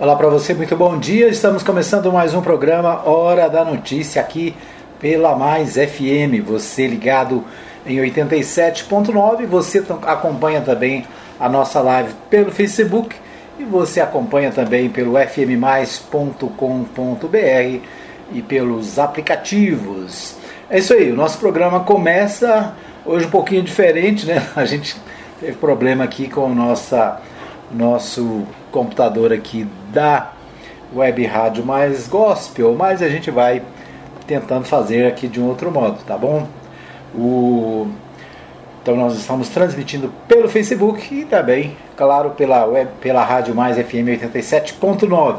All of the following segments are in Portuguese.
Olá para você, muito bom dia. Estamos começando mais um programa Hora da Notícia aqui pela Mais FM. Você ligado em 87.9, você acompanha também a nossa live pelo Facebook e você acompanha também pelo fmmais.com.br e pelos aplicativos. É isso aí, o nosso programa começa hoje um pouquinho diferente, né? A gente teve problema aqui com o nossa, nosso computador aqui da Web Rádio Mais Gospel, mas a gente vai tentando fazer aqui de um outro modo, tá bom? O... Então nós estamos transmitindo pelo Facebook e também, claro, pela web, pela Rádio Mais FM 87.9.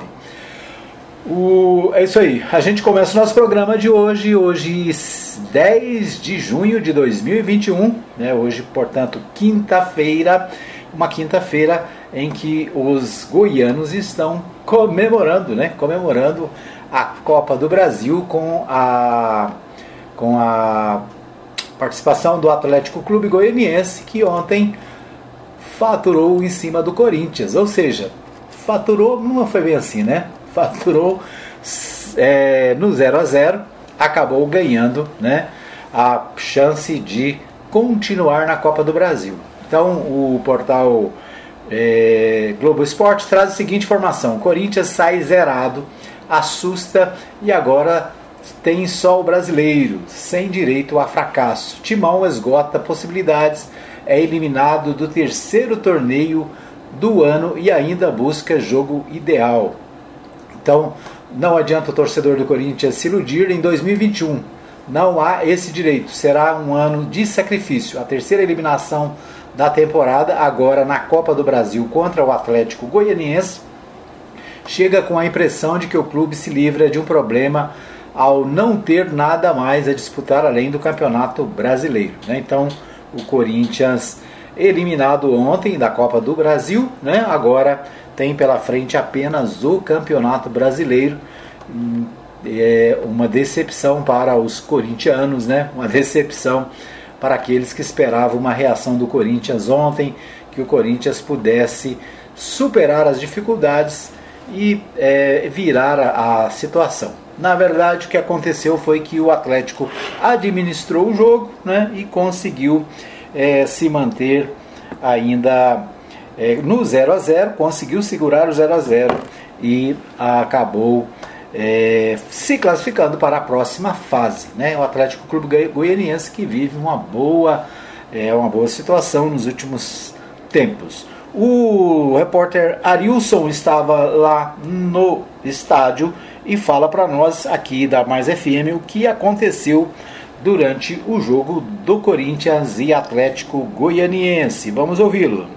O, é isso aí. A gente começa o nosso programa de hoje, hoje 10 de junho de 2021, né? Hoje, portanto, quinta-feira, uma quinta-feira em que os goianos estão comemorando, né? Comemorando a Copa do Brasil com a com a participação do Atlético Clube Goianiense que ontem faturou em cima do Corinthians, ou seja, faturou, não foi bem assim, né? Faturou é, no 0 a 0 acabou ganhando né, a chance de continuar na Copa do Brasil. Então o portal é, Globo Esporte traz a seguinte informação: Corinthians sai zerado, assusta e agora tem só o brasileiro, sem direito a fracasso. Timão esgota possibilidades, é eliminado do terceiro torneio do ano e ainda busca jogo ideal. Então, não adianta o torcedor do Corinthians se iludir em 2021. Não há esse direito. Será um ano de sacrifício. A terceira eliminação da temporada, agora na Copa do Brasil contra o Atlético Goianiense, chega com a impressão de que o clube se livra de um problema ao não ter nada mais a disputar além do Campeonato Brasileiro. Né? Então, o Corinthians eliminado ontem da Copa do Brasil, né? agora tem pela frente apenas o Campeonato Brasileiro. Hum, é uma decepção para os corintianos, né? Uma decepção para aqueles que esperavam uma reação do Corinthians ontem, que o Corinthians pudesse superar as dificuldades e é, virar a, a situação. Na verdade, o que aconteceu foi que o Atlético administrou o jogo né, e conseguiu é, se manter ainda é, no 0 a 0 conseguiu segurar o 0 a 0 e acabou é, se classificando para a próxima fase. Né? O Atlético Clube Goianiense que vive uma boa, é, uma boa situação nos últimos tempos. O repórter Arilson estava lá no estádio e fala para nós aqui da Mais FM o que aconteceu durante o jogo do Corinthians e Atlético Goianiense. Vamos ouvi-lo.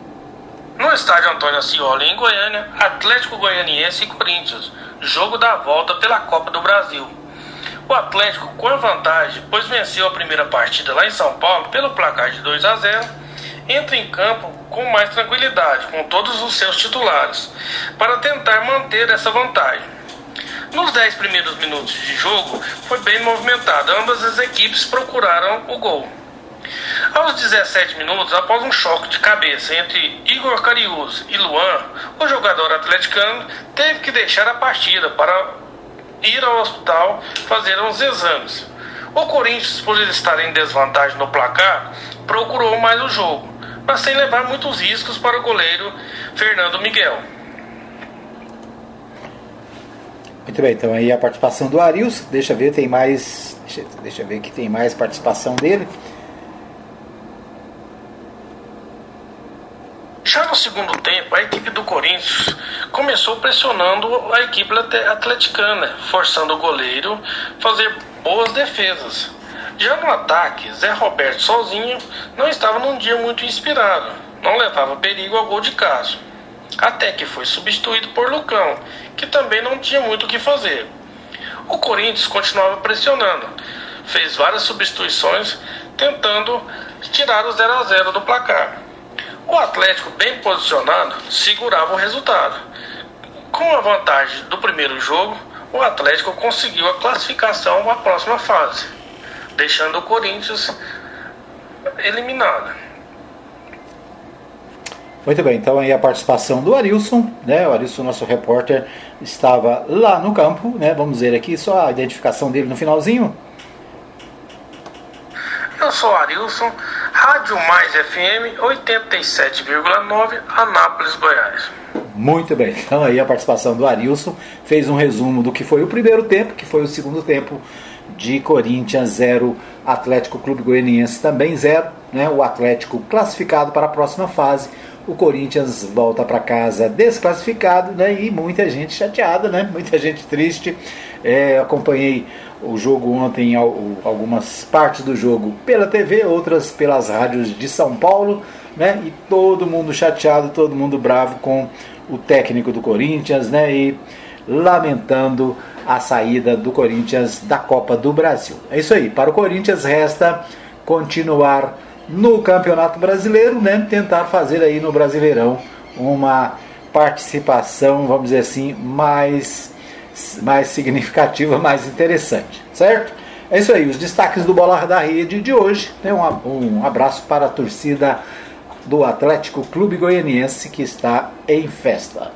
No estádio Antônio Ascioli, em Goiânia, Atlético Goianiense e Corinthians, jogo da volta pela Copa do Brasil. O Atlético, com a vantagem, pois venceu a primeira partida lá em São Paulo pelo placar de 2 a 0, entra em campo com mais tranquilidade, com todos os seus titulares, para tentar manter essa vantagem. Nos 10 primeiros minutos de jogo, foi bem movimentado, ambas as equipes procuraram o gol. Aos 17 minutos, após um choque de cabeça entre Igor Carius e Luan, o jogador atleticano teve que deixar a partida para ir ao hospital fazer uns exames. O Corinthians, por estar em desvantagem no placar, procurou mais o jogo, mas sem levar muitos riscos para o goleiro Fernando Miguel. Muito bem, então aí a participação do Arius, deixa ver, tem mais. Deixa, deixa ver que tem mais participação dele. Já no segundo tempo, a equipe do Corinthians começou pressionando a equipe atleticana, forçando o goleiro fazer boas defesas. Já no ataque, Zé Roberto sozinho não estava num dia muito inspirado, não levava perigo ao gol de caso. Até que foi substituído por Lucão, que também não tinha muito o que fazer. O Corinthians continuava pressionando, fez várias substituições tentando tirar o 0 a 0 do placar. O Atlético, bem posicionado, segurava o resultado. Com a vantagem do primeiro jogo, o Atlético conseguiu a classificação à próxima fase, deixando o Corinthians eliminado. Muito bem, então aí a participação do Arilson, né? O Arilson, nosso repórter, estava lá no campo, né? Vamos ver aqui só a identificação dele no finalzinho. Eu sou Arilson, Rádio Mais FM 87,9, Anápolis, Goiás. Muito bem, então aí a participação do Arilson fez um resumo do que foi o primeiro tempo, que foi o segundo tempo de Corinthians 0, Atlético Clube Goianiense também 0, né? O Atlético classificado para a próxima fase. O Corinthians volta para casa desclassificado, né? E muita gente chateada, né? Muita gente triste. É, acompanhei o jogo ontem, algumas partes do jogo pela TV, outras pelas rádios de São Paulo, né? E todo mundo chateado, todo mundo bravo com o técnico do Corinthians, né? E lamentando a saída do Corinthians da Copa do Brasil. É isso aí. Para o Corinthians resta continuar no Campeonato Brasileiro, né? Tentar fazer aí no Brasileirão uma participação, vamos dizer assim, mais mais significativa, mais interessante, certo? É isso aí, os destaques do Bola da Rede de hoje. Né? Um, um abraço para a torcida do Atlético Clube Goianiense que está em festa.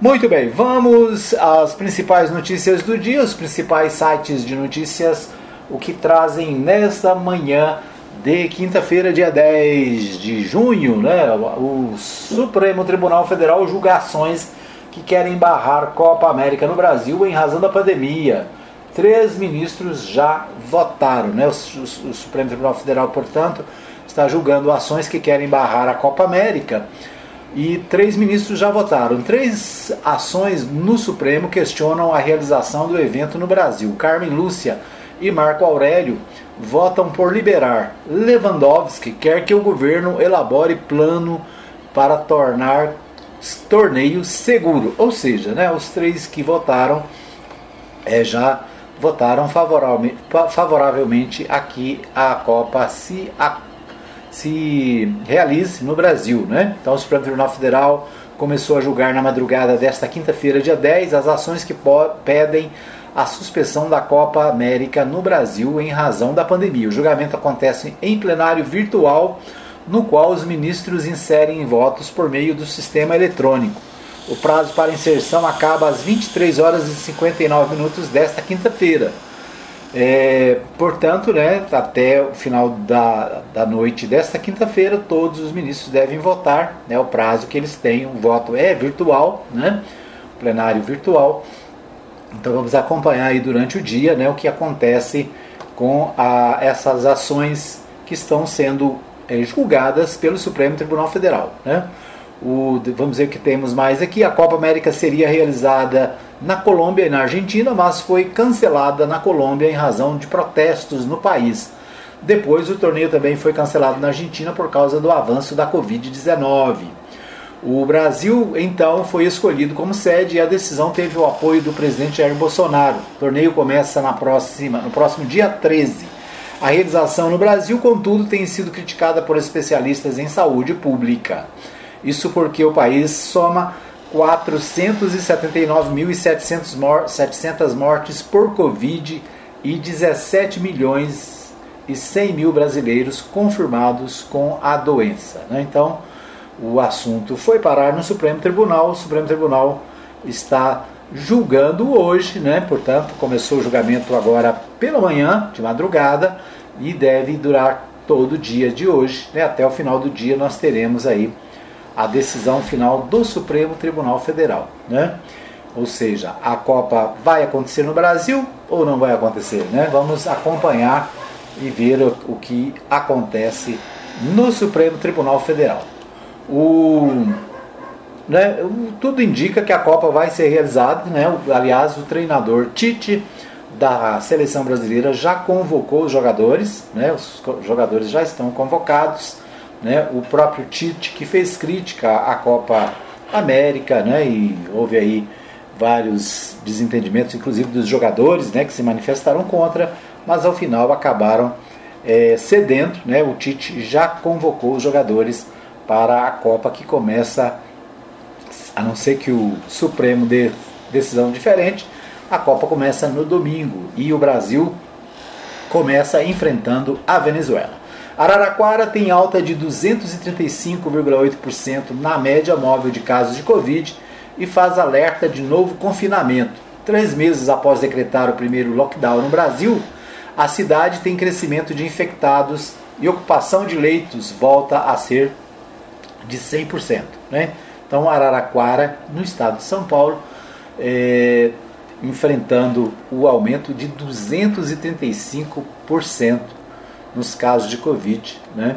Muito bem, vamos às principais notícias do dia, os principais sites de notícias, o que trazem nesta manhã de quinta-feira, dia 10 de junho, né? O Supremo Tribunal Federal julga ações que querem barrar Copa América no Brasil em razão da pandemia. Três ministros já votaram, né? O, o, o Supremo Tribunal Federal, portanto, está julgando ações que querem barrar a Copa América e três ministros já votaram. Três ações no Supremo questionam a realização do evento no Brasil. Carmen Lúcia e Marco Aurélio votam por liberar. Lewandowski quer que o governo elabore plano para tornar torneio seguro. Ou seja, né, os três que votaram é, já votaram favoravelmente, aqui a Copa se a se realize no Brasil. Né? Então, o Supremo Tribunal Federal começou a julgar na madrugada desta quinta-feira, dia 10, as ações que pedem a suspensão da Copa América no Brasil em razão da pandemia. O julgamento acontece em plenário virtual, no qual os ministros inserem votos por meio do sistema eletrônico. O prazo para inserção acaba às 23 horas e 59 minutos desta quinta-feira. É, portanto, né, até o final da, da noite desta quinta-feira, todos os ministros devem votar. Né, o prazo que eles têm, o voto é virtual, né, plenário virtual. Então vamos acompanhar aí durante o dia né, o que acontece com a, essas ações que estão sendo é, julgadas pelo Supremo Tribunal Federal. Né. O, vamos o que temos mais aqui. A Copa América seria realizada na Colômbia e na Argentina, mas foi cancelada na Colômbia em razão de protestos no país. Depois, o torneio também foi cancelado na Argentina por causa do avanço da Covid-19. O Brasil, então, foi escolhido como sede e a decisão teve o apoio do presidente Jair Bolsonaro. O torneio começa na próxima, no próximo dia 13. A realização no Brasil, contudo, tem sido criticada por especialistas em saúde pública. Isso porque o país soma 479.700 mortes por Covid e 17 milhões e 100 mil brasileiros confirmados com a doença. Né? Então, o assunto foi parar no Supremo Tribunal. O Supremo Tribunal está julgando hoje, né? portanto, começou o julgamento agora pela manhã, de madrugada, e deve durar todo o dia de hoje. Né? Até o final do dia nós teremos aí a decisão final do Supremo Tribunal Federal. Né? Ou seja, a Copa vai acontecer no Brasil ou não vai acontecer? Né? Vamos acompanhar e ver o, que acontece no Supremo Tribunal Federal. O, né, tudo indica que a Copa vai ser realizada. Né? Aliás, o treinador Tite da seleção brasileira já convocou os jogadores, né? os jogadores já estão convocados né, o próprio Tite, que fez crítica à Copa América, né, e houve aí vários desentendimentos, inclusive dos jogadores, né, que se manifestaram contra, mas ao final acabaram é, cedendo. Né, o Tite já convocou os jogadores para a Copa que começa, a não ser que o Supremo dê decisão diferente, a Copa começa no domingo e o Brasil começa enfrentando a Venezuela. Araraquara tem alta de 235,8% na média móvel de casos de Covid e faz alerta de novo confinamento. Três meses após decretar o primeiro lockdown no Brasil, a cidade tem crescimento de infectados e ocupação de leitos volta a ser de 100%. Né? Então, Araraquara, no estado de São Paulo, é, enfrentando o aumento de 235% nos casos de Covid, né?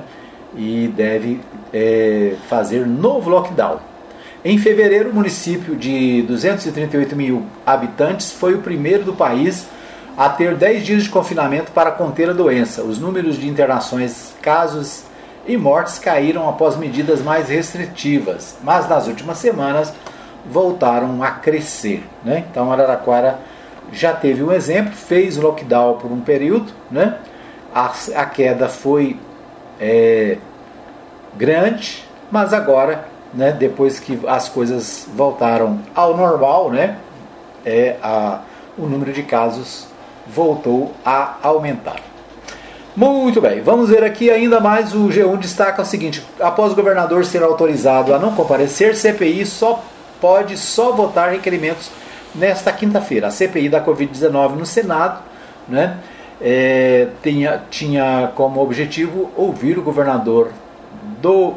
e deve é, fazer novo lockdown. Em fevereiro, o município de 238 mil habitantes foi o primeiro do país a ter 10 dias de confinamento para conter a doença. Os números de internações, casos e mortes caíram após medidas mais restritivas, mas nas últimas semanas voltaram a crescer. Né? Então, Araraquara já teve um exemplo, fez lockdown por um período, né? a, a queda foi é, grande, mas agora, né, depois que as coisas voltaram ao normal, né, é, a, o número de casos voltou a aumentar. Muito bem, vamos ver aqui ainda mais. O G1 destaca o seguinte: após o governador ser autorizado a não comparecer, CPI só pode só votar requerimentos nesta quinta-feira. A CPI da Covid-19 no Senado né, é, tinha, tinha como objetivo ouvir o governador do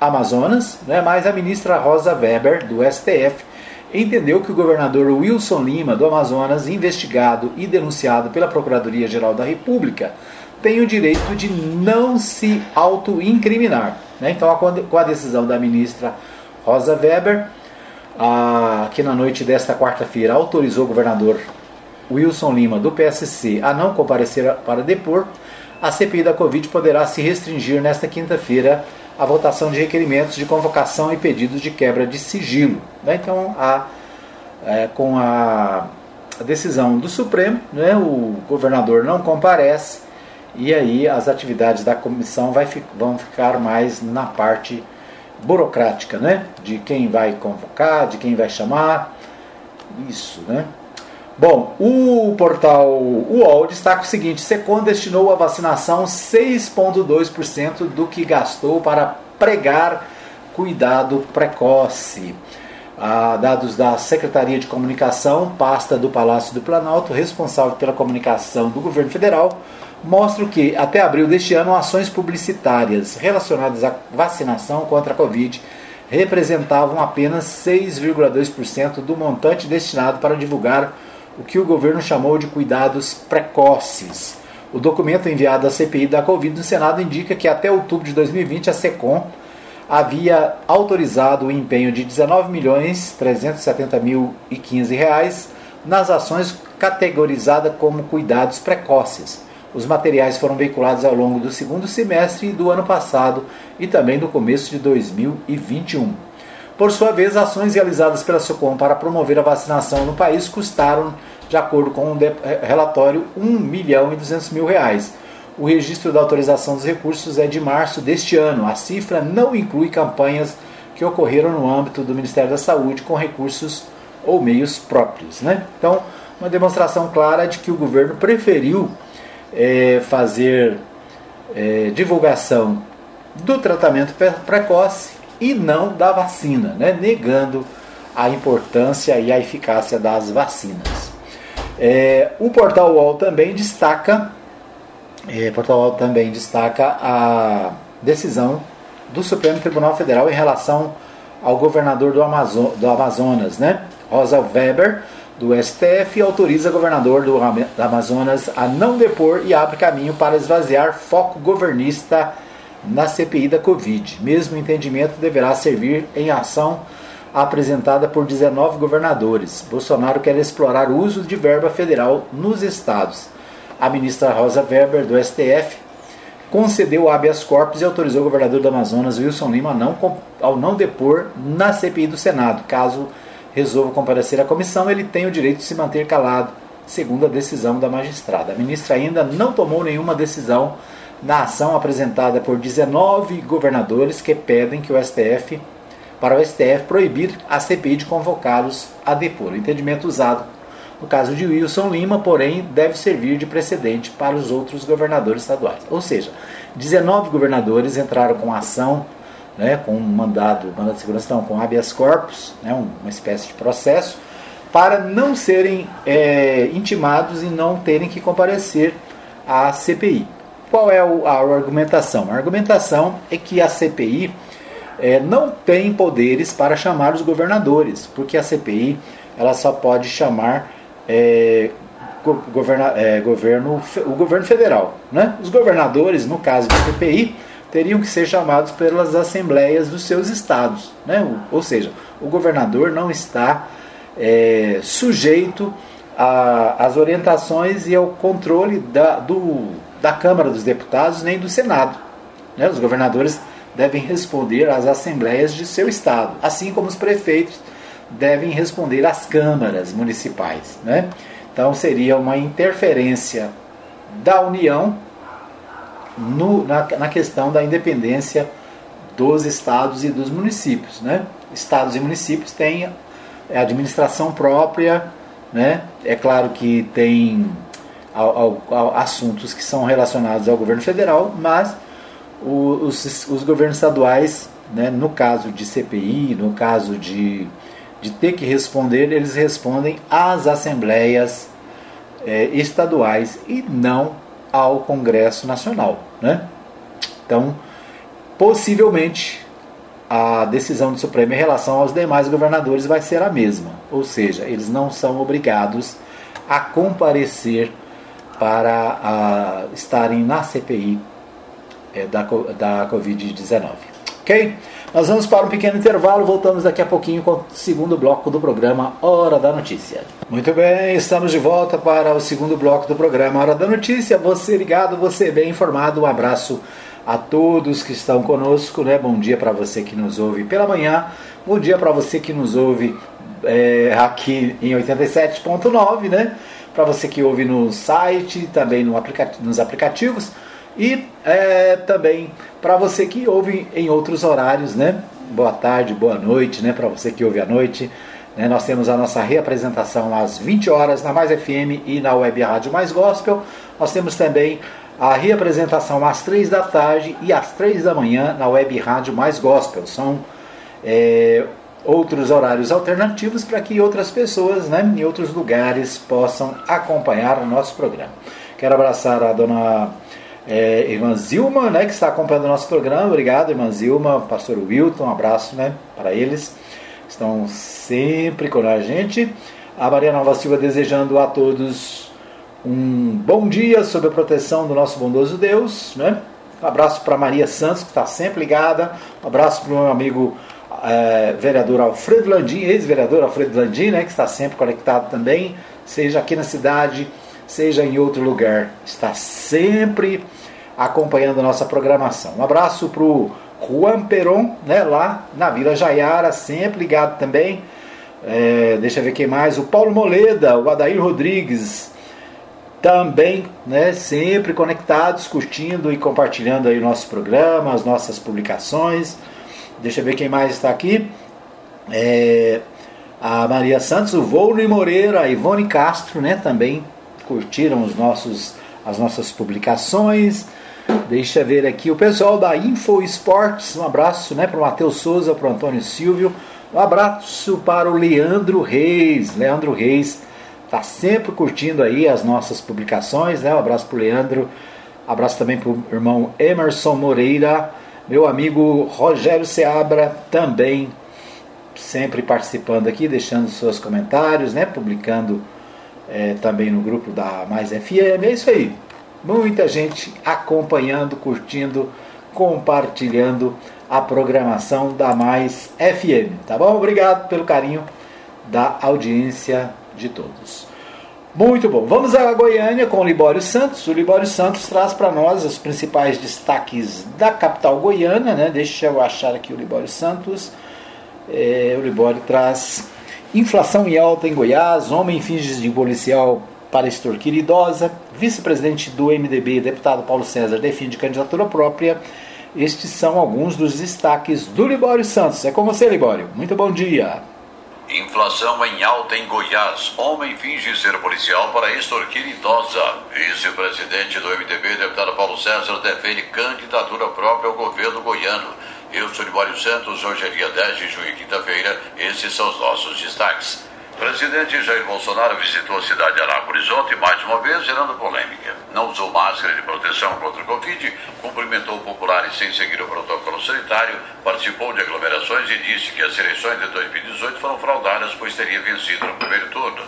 Amazonas, né, mas a ministra Rosa Weber, do STF, entendeu que o governador Wilson Lima, do Amazonas, investigado e denunciado pela Procuradoria-Geral da República, tem o direito de não se auto-incriminar. Né? Então, com a decisão da ministra Rosa Weber, que na noite desta quarta-feira autorizou o governador Wilson Lima, do PSC, a não comparecer para depor, a CPI da Covid poderá se restringir nesta quinta-feira à votação de requerimentos de convocação e pedidos de quebra de sigilo. Né? Então, a, é, com a, a, decisão do Supremo, né, o governador não comparece e aí as atividades da comissão vai, vão ficar mais na parte burocrática, né? De quem vai convocar, de quem vai chamar. Isso, né? Bom, o portal UOL destaca o seguinte: Secom destinou à vacinação 6,2% do que gastou para pregar cuidado precoce. Ah, dados da Secretaria de Comunicação, pasta do Palácio do Planalto, responsável pela comunicação do governo federal, mostram que, até abril deste ano, ações publicitárias relacionadas à vacinação contra a Covid representavam apenas 6,2% do montante destinado para divulgar o que o governo chamou de cuidados precoces. O documento enviado à CPI da Covid no Senado indica que até outubro de 2020 a SECOM havia autorizado o empenho de 19 milhões 370 mil e 15 reais nas ações categorizadas como cuidados precoces os materiais foram veiculados ao longo do segundo semestre do ano passado e também do começo de 2021. Por sua vez, ações realizadas pela SOCOM para promover a vacinação no país custaram, de acordo com o eh, relatório, 1 milhão e 200 mil reais. O registro da autorização dos recursos é de março deste ano. A cifra não inclui campanhas que ocorreram no âmbito do Ministério da Saúde com recursos ou meios próprios. Né? Então, uma demonstração clara de que o governo preferiu é, fazer é, divulgação do tratamento precoce e não da vacina, né? negando a importância e a eficácia das vacinas. É, o portal UOL também destaca, é, portal UOL também destaca a decisão do Supremo Tribunal Federal em relação ao governador do, do Amazonas, né? Rosa Weber, do STF autoriza governador do Amazonas a não depor e abre caminho para esvaziar foco governista na CPI da Covid. Mesmo entendimento deverá servir em ação apresentada por 19 governadores. Bolsonaro quer explorar o uso de verba federal nos estados. A ministra Rosa Weber, do STF, concedeu habeas corpus e autorizou o governador do Amazonas, Wilson Lima, não, ao não depor na CPI do Senado, caso resolva comparecer à comissão, ele tem o direito de se manter calado, segundo a decisão da magistrada. A ministra ainda não tomou nenhuma decisão na ação apresentada por 19 governadores que pedem que o STF para o STF proibir a CPI de convocá-los a depor. O entendimento usado no caso de Wilson Lima, porém, deve servir de precedente para os outros governadores estaduais. Ou seja, 19 governadores entraram com ação, né, com um mandado, mandado de segurança, não, com habeas corpus, né, uma espécie de processo, para não serem é, intimados e não terem que comparecer à CPI. Qual é a argumentação? A argumentação é que a CPI é, não tem poderes para chamar os governadores, porque a CPI ela só pode chamar é, governa, é, governo, o governo federal. Né? Os governadores, no caso da CPI, teriam que ser chamados pelas assembleias dos seus estados. Né? Ou seja, o governador não está é, sujeito às orientações e ao controle da, do, da Câmara dos Deputados nem do Senado. Né? Os governadores devem responder às assembleias de seu estado, assim como os prefeitos devem responder às câmaras municipais. Né? Então seria uma interferência da União no, na, na, questão da independência dos estados e dos municípios. Né? Estados e municípios têm administração própria, né? é claro que tem ao, ao, assuntos que são relacionados ao governo federal, mas os, os governos estaduais, né, no caso de CPI, no caso de, de ter que responder, eles respondem às assembleias é, estaduais e não ao Congresso Nacional. Né? Então, possivelmente, a decisão do Supremo em relação aos demais governadores vai ser a mesma, ou seja, eles não são obrigados a comparecer para a, estarem na CPI é, da, da Covid-19. Ok? Nós vamos para um pequeno intervalo, voltamos daqui a pouquinho com o segundo bloco do programa Hora da Notícia. Muito bem, estamos de volta para o segundo bloco do programa Hora da Notícia. Você ligado, você bem informado, um abraço a todos que estão conosco, né? Bom dia para você que nos ouve pela manhã, bom dia para você que nos ouve é, aqui em 87.9, né? Para você que ouve no site, também no aplicativo, nos aplicativos e é, também para você que ouve em outros horários, né? Boa tarde, boa noite, né? Para você que ouve à noite. Né? Nós temos a nossa reapresentação às 20 horas na Mais FM e na Web Rádio Mais Gospel. Nós temos também a reapresentação às 3 da tarde e às 3 da manhã na Web Rádio Mais Gospel. São é, outros horários alternativos para que outras pessoas né, em outros lugares possam acompanhar o nosso programa. Quero abraçar a dona é, irmã Zilma, né, que está acompanhando o nosso programa. Obrigado, irmã Zilma, pastor Wilton, um abraço né, para eles. Estão sempre com a gente. A Maria Nova Silva desejando a todos um bom dia sob a proteção do nosso bondoso Deus. Né? Um abraço para Maria Santos, que está sempre ligada. Um abraço para o meu amigo é, vereador Alfredo Landim, ex-vereador Alfredo Landim, né, que está sempre conectado também, seja aqui na cidade, seja em outro lugar. Está sempre acompanhando a nossa programação. Um abraço para o Juan Peron, né, lá na Vila Jaiara, sempre ligado também. É, deixa eu ver quem mais. O Paulo Moleda, o Adair Rodrigues, também, né, sempre conectados, curtindo e compartilhando aí o nosso programa, as nossas publicações. Deixa eu ver quem mais está aqui. É, a Maria Santos, o Volney Moreira, a Ivone Castro, né, também curtiram os nossos, as nossas publicações. Deixa eu ver aqui o pessoal da Info Esportes. Um abraço né, para o Matheus Souza, para o Antônio Silvio. Um abraço para o Leandro Reis. Leandro Reis está sempre curtindo aí as nossas publicações. Né? Um abraço para o Leandro. Um abraço também para o irmão Emerson Moreira. Meu amigo Rogério Seabra também sempre participando aqui, deixando seus comentários, né? publicando é, também no grupo da Mais FM. É isso aí. Muita gente acompanhando, curtindo, compartilhando a programação da Mais FM. Tá bom? Obrigado pelo carinho da audiência de todos. Muito bom. Vamos a Goiânia com o Libório Santos. O Libório Santos traz para nós os principais destaques da capital goiana. Né? Deixa eu achar aqui o Libório Santos. É, o Libório traz inflação em alta em Goiás, homem finge de policial para extorquir idosa, vice-presidente do MDB, deputado Paulo César, defende candidatura própria. Estes são alguns dos destaques do Libório Santos. É com você, Libório. Muito bom dia. Inflação em alta em Goiás. Homem finge ser policial para extorquir idosa. Vice-presidente do MDB, deputado Paulo César, defende candidatura própria ao governo goiano. Eu sou Libório Santos, hoje é dia 10 de junho, quinta-feira. Esses são os nossos destaques. Presidente Jair Bolsonaro visitou a cidade de Anápolis ontem, mais uma vez, gerando polêmica. Não usou máscara de proteção contra o Covid, cumprimentou populares sem seguir o protocolo sanitário, participou de aglomerações e disse que as eleições de 2018 foram fraudadas, pois teria vencido no primeiro turno.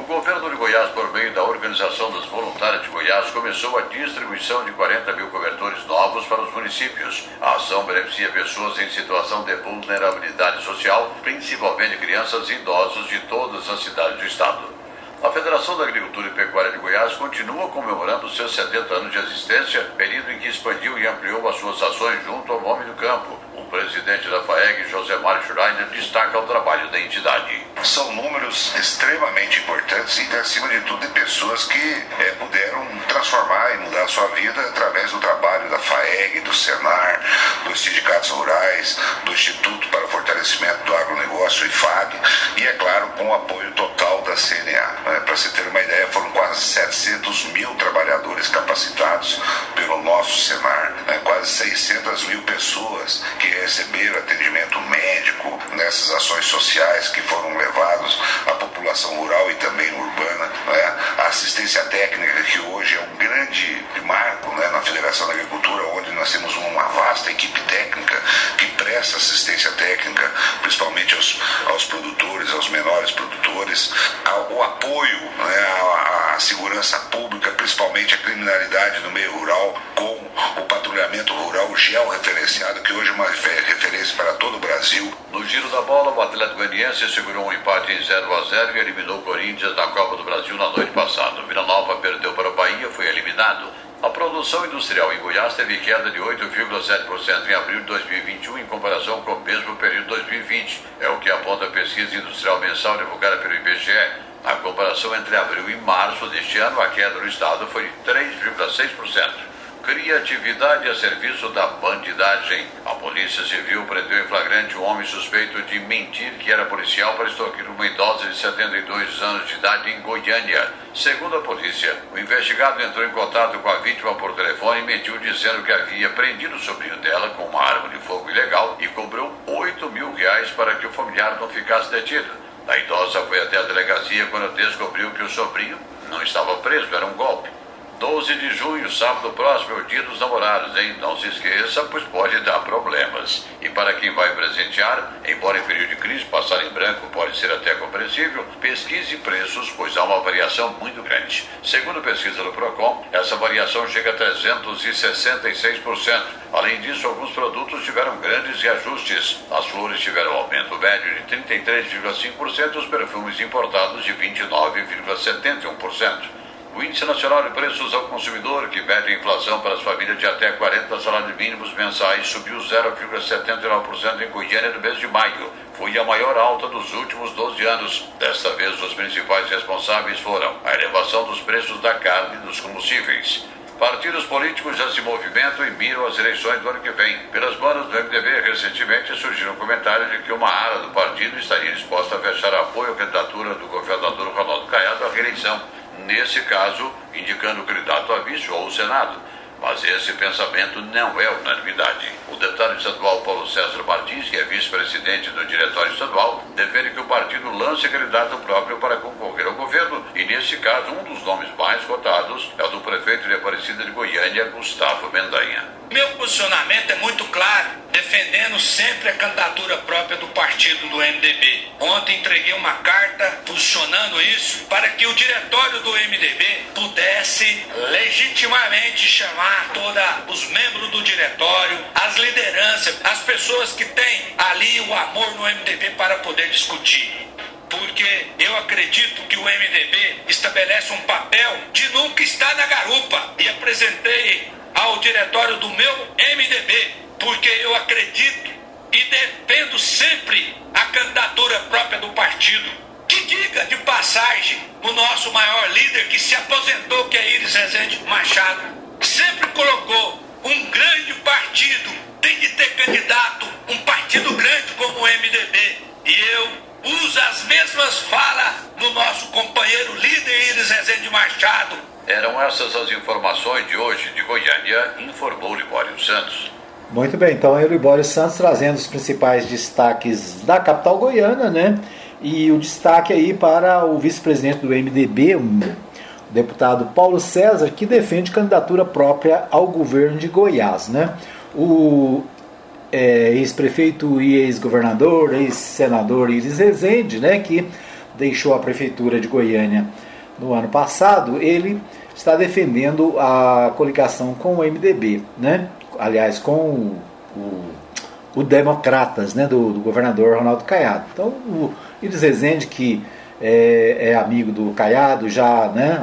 O governo de Goiás, por meio da Organização dos Voluntários de Goiás, começou a distribuição de 40 mil cobertores novos para os municípios. A ação beneficia pessoas em situação de vulnerabilidade social, principalmente crianças e idosos de todas as cidades do estado. A Federação da Agricultura e Pecuária de Goiás continua comemorando seus 70 anos de existência, período em que expandiu e ampliou as suas ações junto ao nome do campo. Presidente da FAEG, José Mário Schreiner, destaca o trabalho da entidade. São números extremamente importantes e, acima de tudo, de pessoas que é, puderam transformar e mudar a sua vida através do trabalho da FAEG, do Senar, dos sindicatos rurais, do Instituto para o Fortalecimento do Agronegócio, IFAG, e, é claro, com o apoio total da CNA. É, Para se ter uma ideia, foram quase 700 mil trabalhadores capacitados pelo nosso Senar, né? quase 600 mil pessoas que receberam atendimento médico nessas ações sociais que foram levadas à população rural e também urbana. Né? A assistência técnica, que hoje é um grande marco né, na Federação da Agricultura, onde nós temos assistência técnica, principalmente aos, aos produtores, aos menores produtores, ao apoio apoio né, à, à, segurança pública, principalmente a criminalidade no meio rural, com o patrulhamento rural georreferenciado, que hoje é uma referência para todo o Brasil. No giro da bola, o Atlético Goianiense segurou um empate em 0 a 0 e eliminou o Corinthians da Copa do Brasil na noite passada. Vila Nova perdeu para o Bahia, foi eliminado. A produção industrial em Goiás teve queda de 8,7% em abril de 2021 em comparação com o mesmo período de 2020. É o que aponta a pesquisa industrial mensal divulgada pelo IBGE. A comparação entre abril e março deste ano, a queda no estado foi de 3,6%. Criatividade a serviço da bandidagem. A Polícia Civil prendeu em flagrante um homem suspeito de mentir que era policial para extorquir uma idosa de 72 anos de idade em Goiânia. Segundo a polícia, o investigado entrou em contato com a vítima por telefone e mentiu dizendo que havia prendido o sobrinho dela com uma arma de fogo ilegal e cobrou 8 mil reais para que o familiar não ficasse detido. A idosa foi até a delegacia quando descobriu que o sobrinho não estava preso, era um golpe. 12 de junho, sábado próximo, é o dia dos namorados, hein? Não se esqueça, pois pode dar problemas. E para quem vai presentear, embora em período de crise passar em branco pode ser até compreensível, pesquise preços, pois há uma variação muito grande. Segundo pesquisa do PROCON, essa variação chega a 366%. Além disso, alguns produtos tiveram grandes reajustes. As flores tiveram aumento médio de 33,5% e os perfumes importados de 29,71%. O Índice Nacional de Preços ao Consumidor, que mede a inflação para as famílias de até 40 salários mínimos mensais, subiu 0,79% em Goiânia no mês de maio. Foi a maior alta dos últimos 12 anos. Desta vez, os principais responsáveis foram a elevação dos preços da carne e dos combustíveis. Partidos políticos já se movimentam e miram as eleições do ano que vem. Pelas bandas do MDB, recentemente surgiram comentários de que uma ala do partido estaria disposta a fechar apoio à candidatura do governador Ronaldo Caiado à reeleição nesse caso, indicando o candidato a vice ou ao Senado. Mas esse pensamento não é unanimidade. O deputado estadual Paulo César Martins, que é vice-presidente do Diretório Estadual, defende que o partido lance candidato próprio para concorrer ao governo, e nesse caso, um dos nomes mais cotados é o do prefeito de Aparecida de Goiânia, Gustavo Mendanha. Meu posicionamento é muito claro, defendendo sempre a candidatura própria do partido do MDB. Ontem entreguei uma carta posicionando isso para que o diretório do MDB pudesse legitimamente chamar todos os membros do diretório, as lideranças, as pessoas que têm ali o amor no MDB para poder discutir porque eu acredito que o MDB estabelece um papel de nunca estar na garupa e apresentei ao diretório do meu MDB, porque eu acredito e defendo sempre a candidatura própria do partido. Que diga de passagem o nosso maior líder que se aposentou, que é Iris Rezende Machado, sempre colocou um grande partido tem de ter candidato, um partido grande como o MDB. E eu usa as mesmas falas do nosso companheiro líder Iris Rezende Machado. Eram essas as informações de hoje de Goiânia, informou Libório Santos. Muito bem, então o Libório Santos trazendo os principais destaques da capital goiana, né? E o destaque aí para o vice-presidente do MDB, o deputado Paulo César, que defende candidatura própria ao governo de Goiás, né? O é, ex-prefeito e ex-governador, ex-senador Iris Rezende, né, que deixou a prefeitura de Goiânia no ano passado, ele está defendendo a coligação com o MDB, né? aliás, com o, o, o Democratas, né? do, do, governador Ronaldo Caiado. Então, o Iris Rezende, que é, é amigo do Caiado, já né,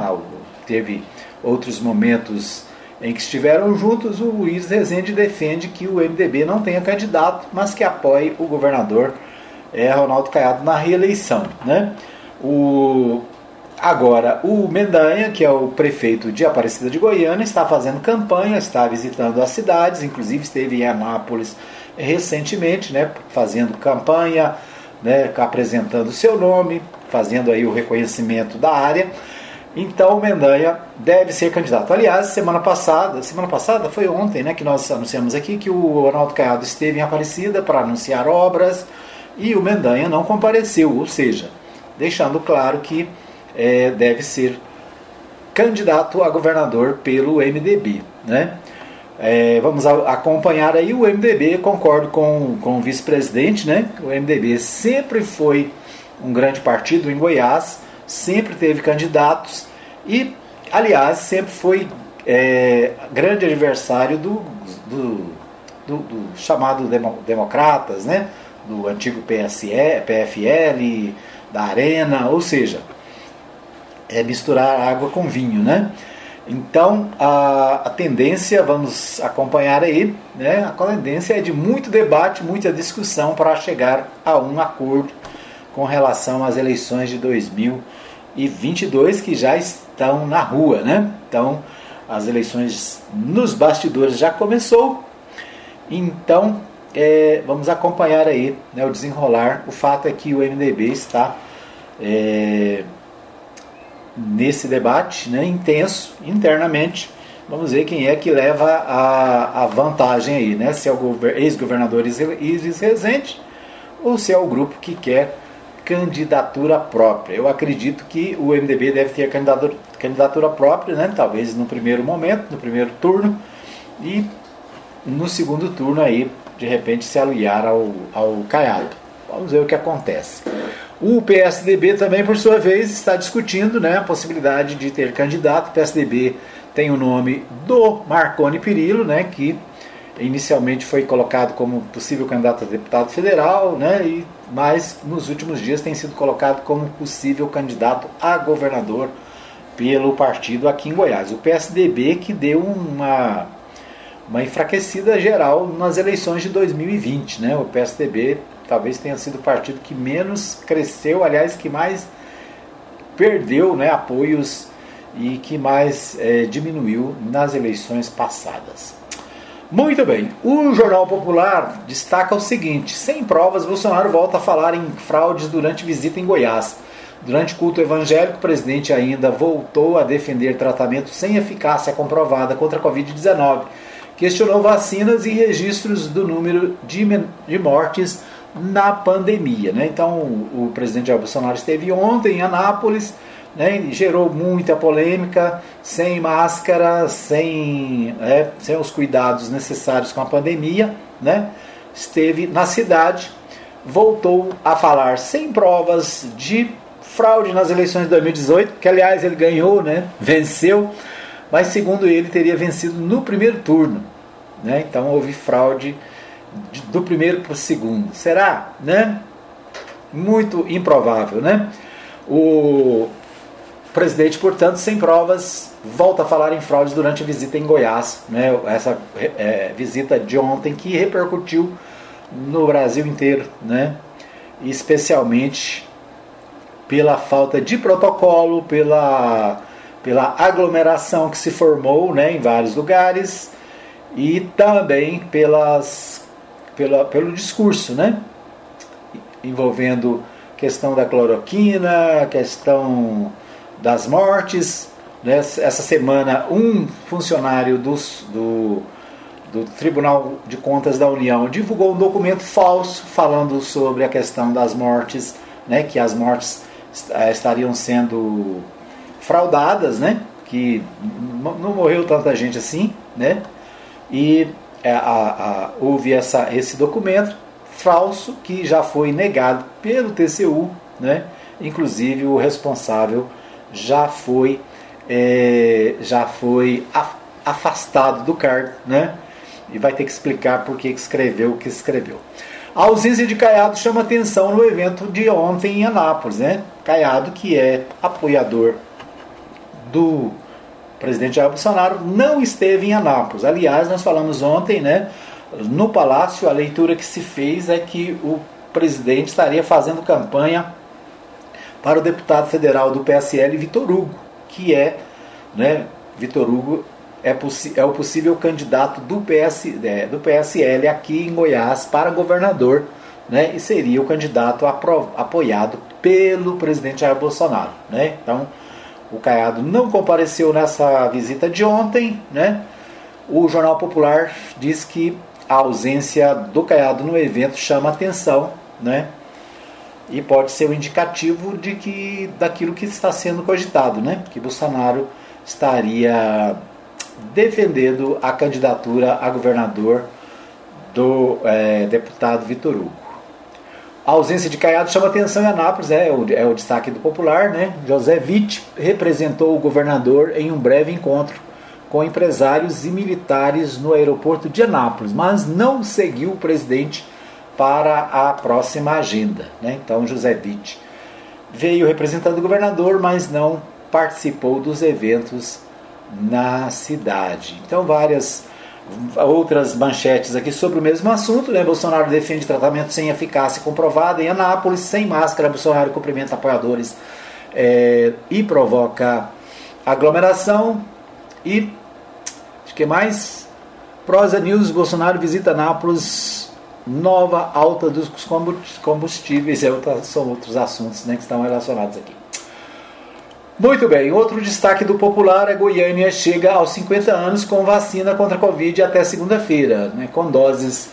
teve outros momentos em que estiveram juntos, o Luiz Rezende defende que o MDB não tenha candidato, mas que apoie o governador é, Ronaldo Caiado na reeleição. Né? O, agora, o Mendanha, que é o prefeito de Aparecida de Goiânia, está fazendo campanha, está visitando as cidades, inclusive esteve em Anápolis recentemente, né, fazendo campanha, né, apresentando seu nome, fazendo aí o reconhecimento da área. Então o Mendanha deve ser candidato. Aliás, semana passada, semana passada foi ontem, né, que nós anunciamos aqui que o Ronaldo Caiado esteve em Aparecida para anunciar obras e o Mendanha não compareceu, ou seja, deixando claro que é, deve ser candidato a governador pelo MDB, né? É, vamos acompanhar aí o MDB, concordo com, com o vice-presidente, né? O MDB sempre foi um grande partido em Goiás, sempre teve candidatos e, aliás, sempre foi é, grande adversário do, do, do, do chamado demo, Democratas, né? do antigo PSE, PFL, da Arena, ou seja, é misturar água com vinho, né? Então a, a, tendência, vamos acompanhar aí, né? A tendência é de muito debate, muita discussão para chegar a um acordo com relação às eleições de 2020 e 22 que já estão na rua, né? Então, as eleições nos bastidores já começou. Então, é, vamos acompanhar aí né, o desenrolar. O fato é que o MDB está é, nesse debate né, intenso internamente. Vamos ver quem é que leva a, a vantagem aí, né? Se é o ex-governador Isis Rezende ou se é o grupo que quer candidatura própria. Eu acredito que o MDB deve ter candidatura, candidatura própria, né? talvez no primeiro momento, no primeiro turno, e no segundo turno aí, de repente, se aliar ao, ao Caiado. Vamos ver o que acontece. O PSDB também, por sua vez, está discutindo né, a possibilidade de ter candidato. O PSDB tem o nome do Marconi Perillo, né, que inicialmente foi colocado como possível candidato a deputado federal, né, e, mas nos últimos dias tem sido colocado como possível candidato a governador pelo partido aqui em Goiás. O PSDB que deu uma, uma enfraquecida geral nas eleições de 2020. Né? O PSDB talvez tenha sido o partido que menos cresceu, aliás, que mais perdeu né, apoios e que mais é, diminuiu nas eleições passadas. Muito bem. O Jornal Popular destaca o seguinte: sem provas, Bolsonaro volta a falar em fraudes durante visita em Goiás. Durante culto evangélico, o presidente ainda voltou a defender tratamento sem eficácia comprovada contra a Covid-19. Questionou vacinas e registros do número de, de mortes na pandemia. Né? Então, o, presidente Jair Bolsonaro esteve ontem em Anápolis né, gerou muita polêmica, sem máscara, sem, é, sem os cuidados necessários com a pandemia, né, esteve na cidade, voltou a falar sem provas de fraude nas eleições de 2018, que aliás ele ganhou, né, venceu, mas segundo ele teria vencido no primeiro turno. Né, então houve fraude de, do primeiro para o segundo. Será? Né? Muito improvável. Né? O, presidente, portanto, sem provas, volta a falar em fraude durante a visita em Goiás, né? essa é, visita de ontem que repercutiu no Brasil inteiro, né? especialmente pela falta de protocolo, pela, pela aglomeração que se formou né, em vários lugares e também pelas, pela, pelo discurso né, envolvendo questão da cloroquina, questão das mortes. Né? Essa semana, um funcionário dos, do, do Tribunal de Contas da União divulgou um documento falso falando sobre a questão das mortes, né? que as mortes eh, estariam sendo fraudadas, né? que não morreu tanta gente assim, né? e é, a, a, houve essa, esse documento falso que já foi negado pelo TCU, né? inclusive o responsável já foi, é, já foi afastado do cargo, né? e vai ter que explicar por que escreveu o que escreveu. A ausência de Caiado chama atenção no evento de ontem em Anápolis. Né? Caiado, que é apoiador do presidente Jair Bolsonaro, não esteve em Anápolis. Aliás, nós falamos ontem, né, no Palácio, a leitura que se fez é que o presidente estaria fazendo campanha para o deputado federal do PSL, Vitor Hugo, que é, né, Vitor Hugo é, é, o possível candidato do, PS, é, do PSL aqui em Goiás para governador, né, e seria o candidato apoiado pelo presidente Jair Bolsonaro. Né? Então, o Caiado não compareceu nessa visita de ontem. Né? O Jornal Popular diz que a ausência do Caiado no evento chama atenção, né? E pode ser um indicativo de que daquilo que está sendo cogitado, né? Que Bolsonaro estaria defendendo a candidatura a governador do é, deputado Vitor Hugo. A ausência de Caiado chama atenção em Anápolis, é o, é o destaque do popular. Né? José Witt representou o governador em um breve encontro com empresários e militares no aeroporto de Anápolis, mas não seguiu o presidente para a próxima agenda. Né? Então, José Witt veio representando o governador, mas não participou dos eventos na cidade. Então, várias outras manchetes aqui sobre o mesmo assunto. Né? Bolsonaro defende tratamento sem eficácia comprovada em Anápolis, sem máscara. Bolsonaro cumprimenta apoiadores é, e provoca aglomeração. E acho que mais Prosa News, Bolsonaro visita Anápolis, nova alta dos combustíveis, é são outros assuntos né, que estão relacionados aqui. Muito bem, outro destaque do Popular é Goiânia chega aos 50 anos com vacina contra a Covid até segunda-feira, né, com doses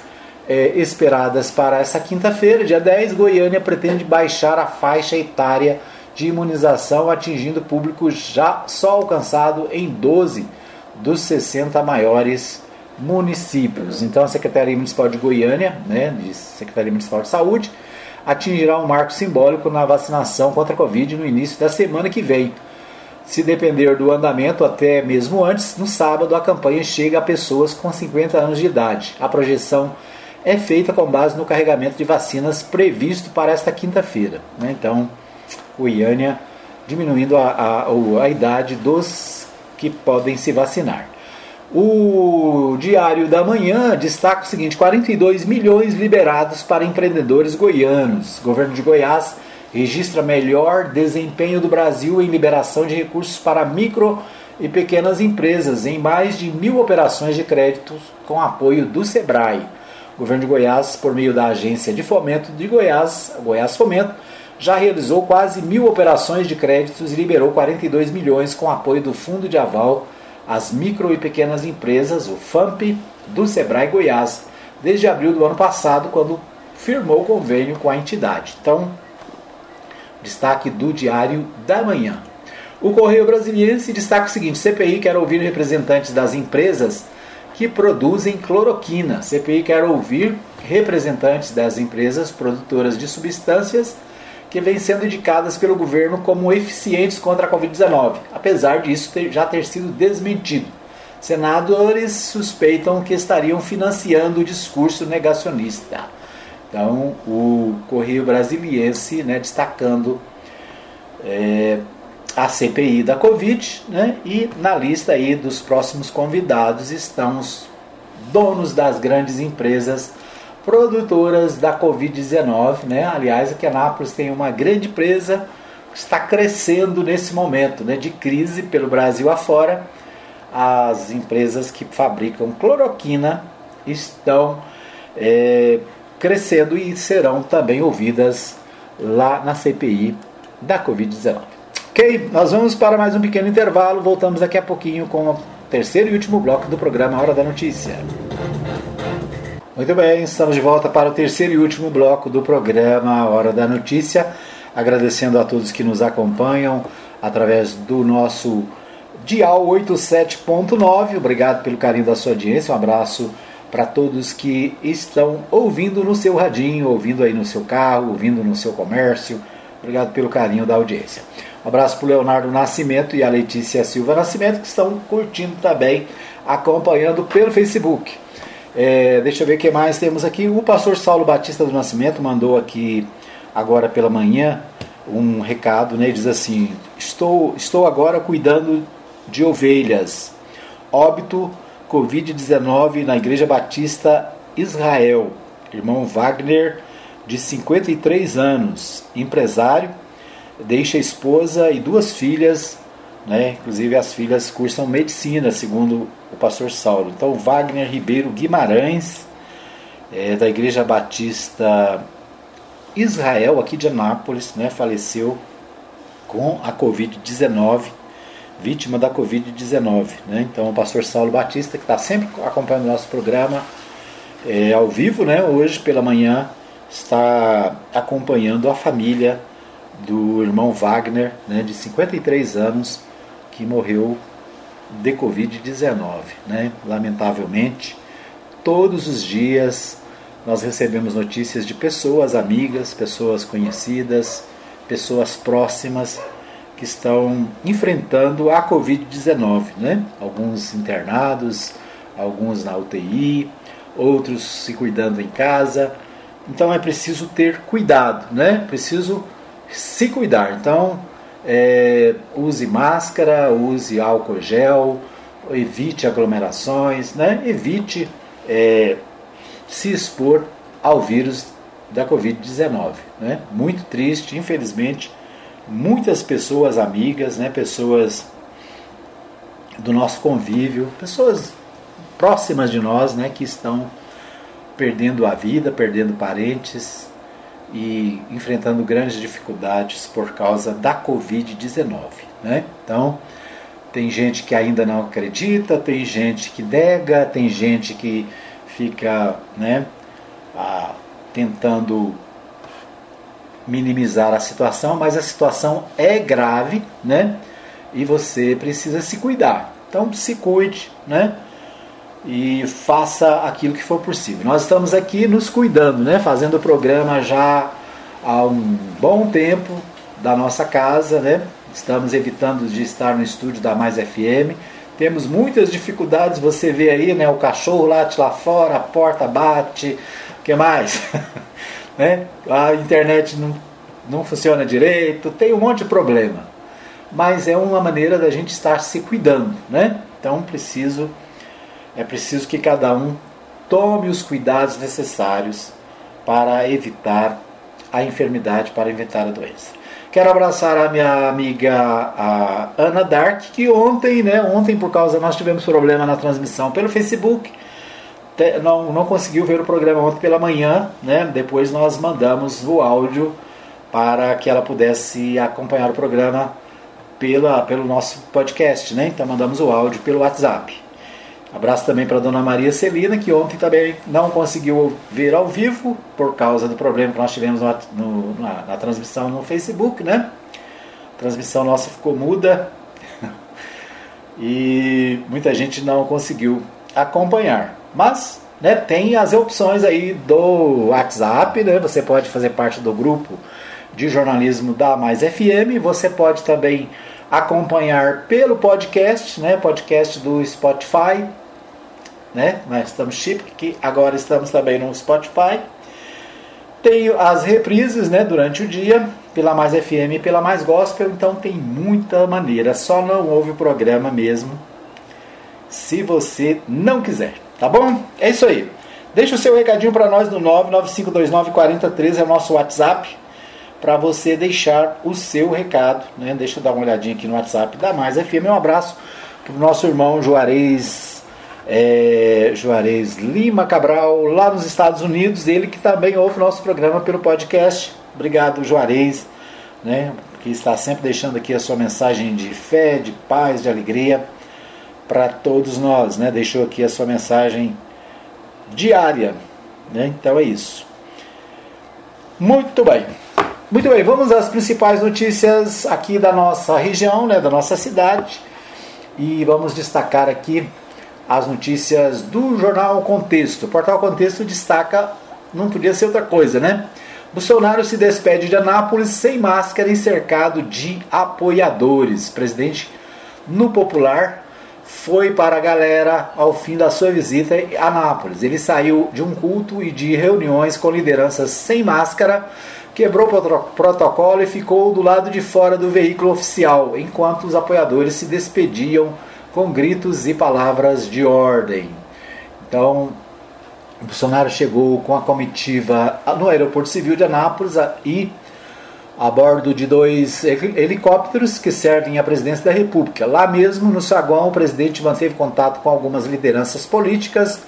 é, esperadas para essa quinta-feira, dia 10. Goiânia pretende baixar a faixa etária de imunização, atingindo público já só alcançado em 12 dos 60 maiores municípios. Então, a Secretaria Municipal de Goiânia, né, de Secretaria Municipal de Saúde, atingirá um marco simbólico na vacinação contra a Covid no início da semana que vem. Se depender do andamento, até mesmo antes, no sábado a campanha chega a pessoas com 50 anos de idade. A projeção é feita com base no carregamento de vacinas previsto para esta quinta-feira. Né? Então, Goiânia diminuindo a, a, a idade dos que podem se vacinar. O Diário da Manhã destaca o seguinte: 42 milhões liberados para empreendedores goianos. O governo de Goiás registra melhor desempenho do Brasil em liberação de recursos para micro e pequenas empresas, em mais de mil operações de crédito com apoio do SEBRAE. O governo de Goiás, por meio da Agência de Fomento de Goiás, Goiás Fomento, já realizou quase mil operações de créditos e liberou 42 milhões com apoio do Fundo de Aval as micro e pequenas empresas, o FAMP, do Sebrae Goiás, desde abril do ano passado, quando firmou o convênio com a entidade. Então, destaque do Diário da Manhã. O Correio Brasiliense destaca o seguinte: CPI quer ouvir representantes das empresas que produzem cloroquina. CPI quer ouvir representantes das empresas produtoras de substâncias que vêm sendo indicadas pelo governo como eficientes contra a Covid-19, apesar disso ter, já ter sido desmentido. Senadores suspeitam que estariam financiando o discurso negacionista. Então, o Correio Brasiliense né, destacando é, a CPI da Covid, né, e na lista aí dos próximos convidados estão os donos das grandes empresas produtoras da Covid-19. Né? Aliás, aqui em Anápolis tem uma grande empresa que está crescendo nesse momento né, de crise pelo Brasil afora. As empresas que fabricam cloroquina estão é, crescendo e serão também ouvidas lá na CPI da Covid-19. Ok, nós vamos para mais um pequeno intervalo. Voltamos daqui a pouquinho com o terceiro e último bloco do programa Hora da Notícia. Muito bem, estamos de volta para o terceiro e último bloco do programa Hora da Notícia. Agradecendo a todos que nos acompanham através do nosso Dial 87.9. Obrigado pelo carinho da sua audiência. Um abraço para todos que estão ouvindo no seu radinho, ouvindo aí no seu carro, ouvindo no seu comércio. Obrigado pelo carinho da audiência. Um abraço para o Leonardo Nascimento e a Letícia Silva Nascimento, que estão curtindo também, acompanhando pelo Facebook. É, deixa eu ver o que mais temos aqui. O pastor Saulo Batista do Nascimento mandou aqui agora pela manhã um recado, né? Ele diz assim: Estou, estou agora cuidando de ovelhas. Óbito Covid-19 na Igreja Batista Israel. Irmão Wagner, de 53 anos, empresário deixa esposa e duas filhas, né? inclusive as filhas cursam medicina, segundo o pastor Saulo. Então, Wagner Ribeiro Guimarães, é, da Igreja Batista Israel, aqui de Anápolis, né? faleceu com a Covid-19, vítima da Covid-19. Né? Então, o pastor Saulo Batista, que está sempre acompanhando o nosso programa é, ao vivo, né? hoje pela manhã, está acompanhando a família do irmão Wagner, né, de 53 anos, que morreu de Covid-19. Né? Lamentavelmente, todos os dias nós recebemos notícias de pessoas amigas, pessoas conhecidas, pessoas próximas que estão enfrentando a Covid-19. Né? Alguns internados, alguns na UTI, outros se cuidando em casa. Então é preciso ter cuidado, né? Preciso se cuidar. Então, é, use máscara, use álcool gel, evite aglomerações, né? evite é, se expor ao vírus da Covid-19. Né? Muito triste, infelizmente, muitas pessoas amigas, né? pessoas do nosso convívio, pessoas próximas de nós né? que estão perdendo a vida, perdendo parentes, e enfrentando grandes dificuldades por causa da Covid-19. Né? Então, tem gente que ainda não acredita, tem gente que nega, tem gente que fica né, a, tentando minimizar a situação, mas a situação é grave, né? E você precisa se cuidar. Então se cuide, né? E faça aquilo que for possível. Nós estamos aqui nos cuidando, né? fazendo o programa já há um bom tempo da nossa casa, né? estamos evitando de estar no estúdio da Mais FM. Temos muitas dificuldades, você vê aí, né? O cachorro late lá fora, a porta bate, o que mais? né? A internet não, não funciona direito, tem um monte de problema. Mas é uma maneira da gente estar se cuidando, né? Então preciso é preciso que cada um tome os cuidados necessários para evitar a enfermidade, para evitar a doença. Quero abraçar a minha amiga a Ana Dark, que ontem, né, ontem por causa nós tivemos problema na transmissão pelo Facebook, não, não conseguiu ver o programa ontem pela manhã, né? Depois nós mandamos o áudio para que ela pudesse acompanhar o programa pela, pelo nosso podcast, né? Então mandamos o áudio pelo WhatsApp. Abraço também para dona Maria Celina, que ontem também não conseguiu ver ao vivo por causa do problema que nós tivemos no, no, na, na, transmissão no Facebook, né? A transmissão nossa ficou muda e muita gente não conseguiu acompanhar. Mas né, tem as opções aí do WhatsApp, né? Você pode fazer parte do grupo de jornalismo da Mais FM, você pode também acompanhar pelo podcast, né? Podcast do Spotify, né? Nós estamos chip, que agora estamos também no Spotify. Tenho as reprises, né, durante o dia, pela Mais FM e pela Mais Gospel, então tem muita maneira. Só não ouve o programa mesmo, se você não quiser, tá bom? É isso aí. Deixa o seu recadinho para nós no 995294013, é o nosso WhatsApp, para você deixar o seu recado, né? Deixa eu dar uma olhadinha aqui no WhatsApp da Mais FM. Um abraço para o nosso irmão Juarez é, Juarez Lima Cabral, lá nos Estados Unidos, ele que também ouve nosso programa pelo podcast, Obrigado, Juarez, né, que está sempre deixando aqui a sua mensagem de fé, de paz, de alegria para todos nós, né? Deixou aqui a sua mensagem diária, né? Então é isso. Muito bem. Muito bem, vamos às principais notícias aqui da nossa região, né, da nossa cidade. E vamos destacar aqui as notícias do jornal Contexto. O portal Contexto destaca, não podia ser outra coisa, né? Bolsonaro se despede de Anápolis sem máscara e cercado de apoiadores. Presidente no Popular foi para a galera ao fim da sua visita a Anápolis. Ele saiu de um culto e de reuniões com lideranças sem máscara, quebrou o protocolo e ficou do lado de fora do veículo oficial, enquanto os apoiadores se despediam com gritos e palavras de ordem. Então, o Bolsonaro chegou com a comitiva no aeroporto civil de Anápolis e a bordo de dois helicópteros que servem à presidência da República. Lá mesmo, no saguão, o presidente manteve contato com algumas lideranças políticas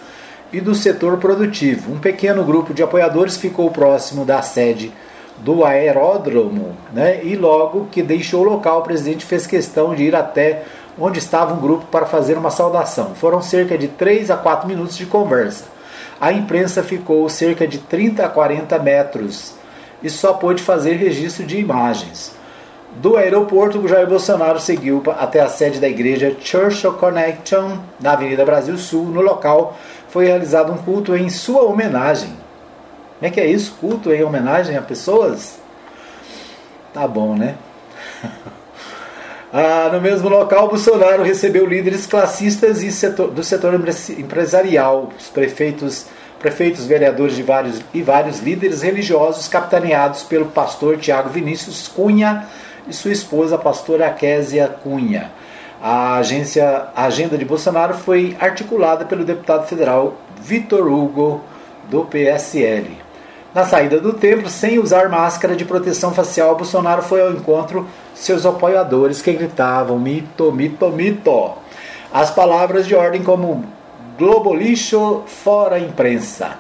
e do setor produtivo. Um pequeno grupo de apoiadores ficou próximo da sede do aeródromo, né? e logo que deixou o local, o presidente fez questão de ir até onde estava um grupo para fazer uma saudação. Foram cerca de 3 a 4 minutos de conversa. A imprensa ficou cerca de 30 a 40 metros e só pôde fazer registro de imagens. Do aeroporto, Jair Bolsonaro seguiu até a sede da igreja Church of Connection, na Avenida Brasil Sul. No local foi realizado um culto em sua homenagem. Como é que é isso? Culto em homenagem a pessoas? Tá bom, né? ah, no mesmo local, Bolsonaro recebeu líderes classistas setor, do setor empresarial, os prefeitos prefeitos, vereadores de vários, e vários líderes religiosos capitaneados pelo pastor Tiago Vinícius Cunha e sua esposa, a pastora Késia Cunha. A, agência, a agenda de Bolsonaro foi articulada pelo deputado federal Vitor Hugo, do PSL. Na saída do templo, sem usar máscara de proteção facial, Bolsonaro foi ao encontro de seus apoiadores que gritavam mito, mito, mito. As palavras de ordem como Globo lixo fora imprensa.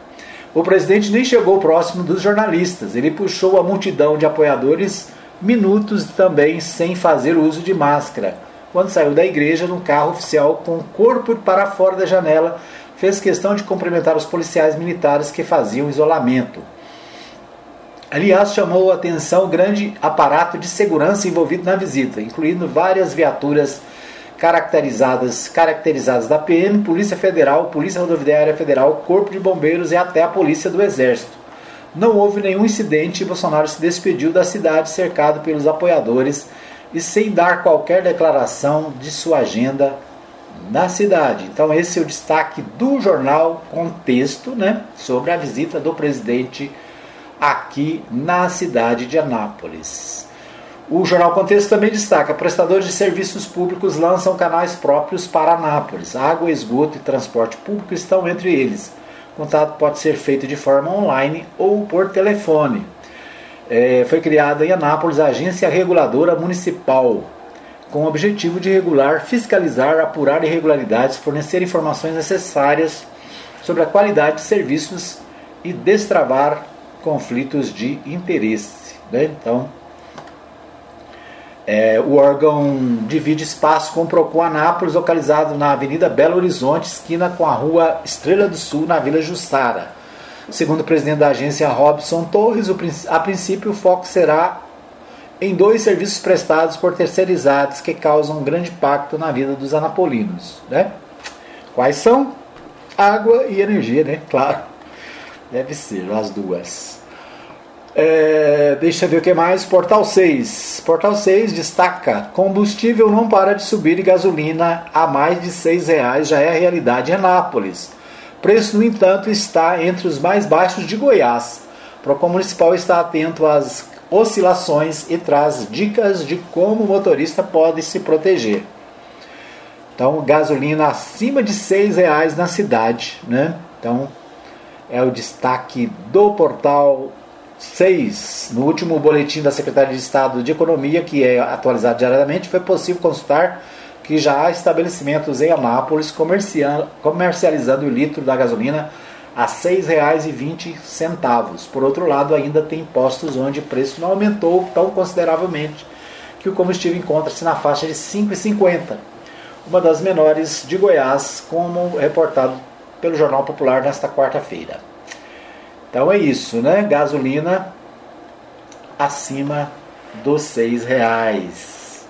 O presidente nem chegou próximo dos jornalistas. Ele puxou a multidão de apoiadores minutos também sem fazer uso de máscara. Quando saiu da igreja no carro oficial com o corpo para fora da janela, fez questão de cumprimentar os policiais militares que faziam isolamento. Aliás, chamou a atenção o grande aparato de segurança envolvido na visita, incluindo várias viaturas caracterizadas, caracterizadas da PM, Polícia Federal, Polícia Rodoviária Federal, Corpo de Bombeiros e até a Polícia do Exército. Não houve nenhum incidente e Bolsonaro se despediu da cidade cercado pelos apoiadores e sem dar qualquer declaração de sua agenda na cidade. Então esse é o destaque do jornal Contexto, né, sobre a visita do presidente aqui na cidade de Anápolis. O Jornal Contexto também destaca: prestadores de serviços públicos lançam canais próprios para Anápolis. Água, esgoto e transporte público estão entre eles. Contato pode ser feito de forma online ou por telefone. É, foi criada em Anápolis a Agência Reguladora Municipal, com o objetivo de regular, fiscalizar, apurar irregularidades, fornecer informações necessárias sobre a qualidade de serviços e destravar conflitos de interesse. Né? Então, é, o órgão divide espaço com o Procon Anápolis, localizado na Avenida Belo Horizonte, esquina com a Rua Estrela do Sul, na Vila Jussara. Segundo o presidente da agência Robson Torres, a princípio o foco será em dois serviços prestados por terceirizados que causam um grande impacto na vida dos anapolinos. Né? Quais são? Água e energia, né? Claro. Deve ser as duas. É, deixa eu ver o que mais. Portal 6. Portal 6 destaca: combustível não para de subir e gasolina a mais de R$ reais já é a realidade em Anápolis. Preço, no entanto, está entre os mais baixos de Goiás. O Procon Municipal está atento às oscilações e traz dicas de como o motorista pode se proteger. Então, gasolina acima de R$ reais na cidade, né? Então, é o destaque do portal 6. No último boletim da Secretaria de Estado de Economia, que é atualizado diariamente, foi possível consultar que já há estabelecimentos em Anápolis comercializando o litro da gasolina a R$ 6,20. Por outro lado, ainda tem postos onde o preço não aumentou tão consideravelmente, que o combustível encontra-se na faixa de R$ 5,50, uma das menores de Goiás, como reportado pelo Jornal Popular nesta quarta-feira. Então é isso, né? Gasolina acima dos seis reais.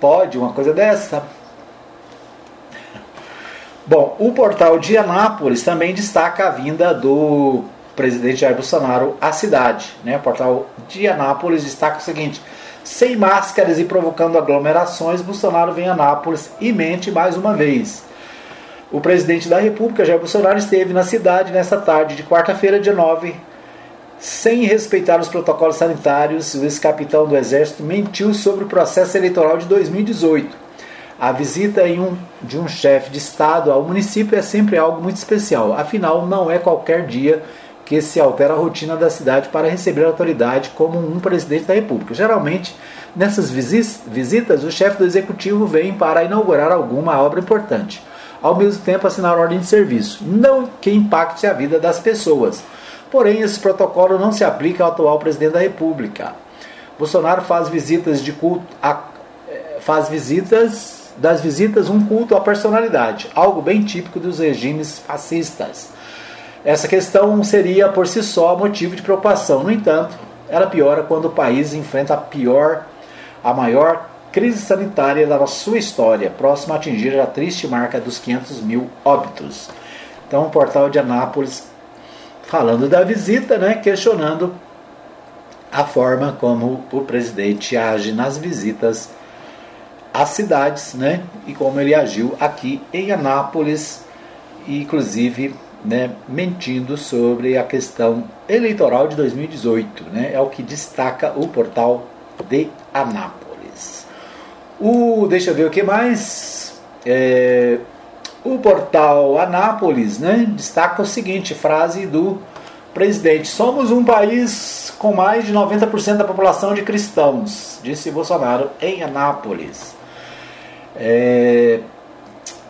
Pode uma coisa dessa? Bom, o portal de Anápolis também destaca a vinda do presidente Jair Bolsonaro à cidade. Né? O portal de Anápolis destaca o seguinte: sem máscaras e provocando aglomerações, Bolsonaro vem a Anápolis e mente mais uma vez. O presidente da República, Jair Bolsonaro, esteve na cidade nesta tarde de quarta-feira, dia 9, sem respeitar os protocolos sanitários. O ex-capitão do Exército mentiu sobre o processo eleitoral de 2018 a visita um, de um chefe de Estado ao município é sempre algo muito especial, afinal, não é qualquer dia que se altera a rotina da cidade para receber a autoridade como um presidente da República. Geralmente, nessas visitas, o chefe do executivo vem para inaugurar alguma obra importante, ao mesmo tempo assinar ordem de serviço, não que impacte a vida das pessoas. Porém, esse protocolo não se aplica ao atual presidente da República. Bolsonaro faz visitas de culto, a, eh, faz visitas das visitas um culto à personalidade, algo bem típico dos regimes fascistas. Essa questão seria por si só motivo de preocupação. No entanto, ela piora quando o país enfrenta a pior, a maior crise sanitária da sua história, próxima a atingir a triste marca dos 500 mil óbitos. Então, o portal de Anápolis falando da visita, né, questionando a forma como o presidente age nas visitas as cidades, né? E como ele agiu aqui em Anápolis, inclusive, né, mentindo sobre a questão eleitoral de 2018, né? É o que destaca o portal de Anápolis. O, deixa eu ver o que mais. É, o portal Anápolis, né, destaca o seguinte frase do presidente: Somos um país com mais de 90% da população de cristãos, disse Bolsonaro em Anápolis. É,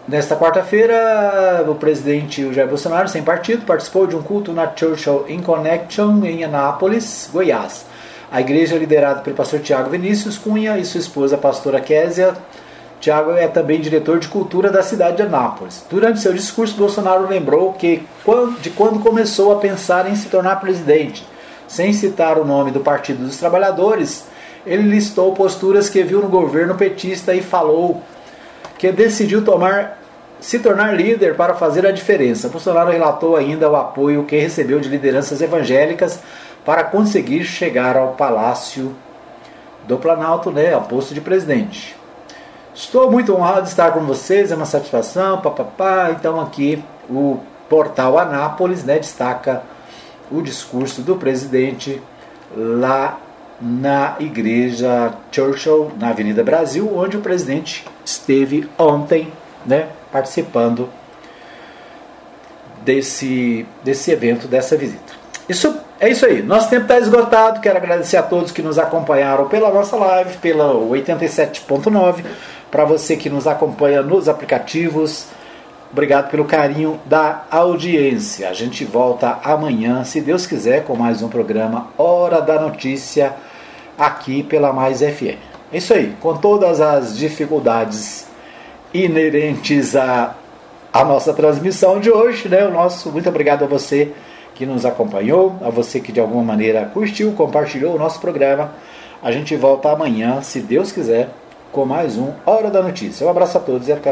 nesta quarta-feira, o presidente Jair Bolsonaro, sem partido, participou de um culto na Churchill in Connection, em Anápolis, Goiás. A igreja é liderada pelo pastor Tiago Vinícius Cunha e sua esposa, a pastora Késia. Tiago é também diretor de cultura da cidade de Anápolis. Durante seu discurso, Bolsonaro lembrou que de quando começou a pensar em se tornar presidente, sem citar o nome do Partido dos Trabalhadores, ele listou posturas que viu no governo petista e falou que decidiu tomar, se tornar líder para fazer a diferença. Bolsonaro relatou ainda o apoio que recebeu de lideranças evangélicas para conseguir chegar ao Palácio do Planalto, né, ao posto de presidente. Estou muito honrado de estar com vocês, é uma satisfação, papapá. Então aqui o portal Anápolis né, destaca o discurso do presidente lá na igreja Churchill, na Avenida Brasil, onde o presidente esteve ontem, né, participando desse, desse evento, dessa visita. Isso é isso aí. Nosso tempo está esgotado. Quero agradecer a todos que nos acompanharam pela nossa live, pela 87.9, para você que nos acompanha nos aplicativos. Obrigado pelo carinho da audiência. A gente volta amanhã, se Deus quiser, com mais um programa Hora da Notícia aqui pela Mais FM. É isso aí, com todas as dificuldades inerentes à, à nossa transmissão de hoje, né? O nosso muito obrigado a você que nos acompanhou, a você que de alguma maneira curtiu, compartilhou o nosso programa. A gente volta amanhã, se Deus quiser, com mais um Hora da Notícia. Um abraço a todos e até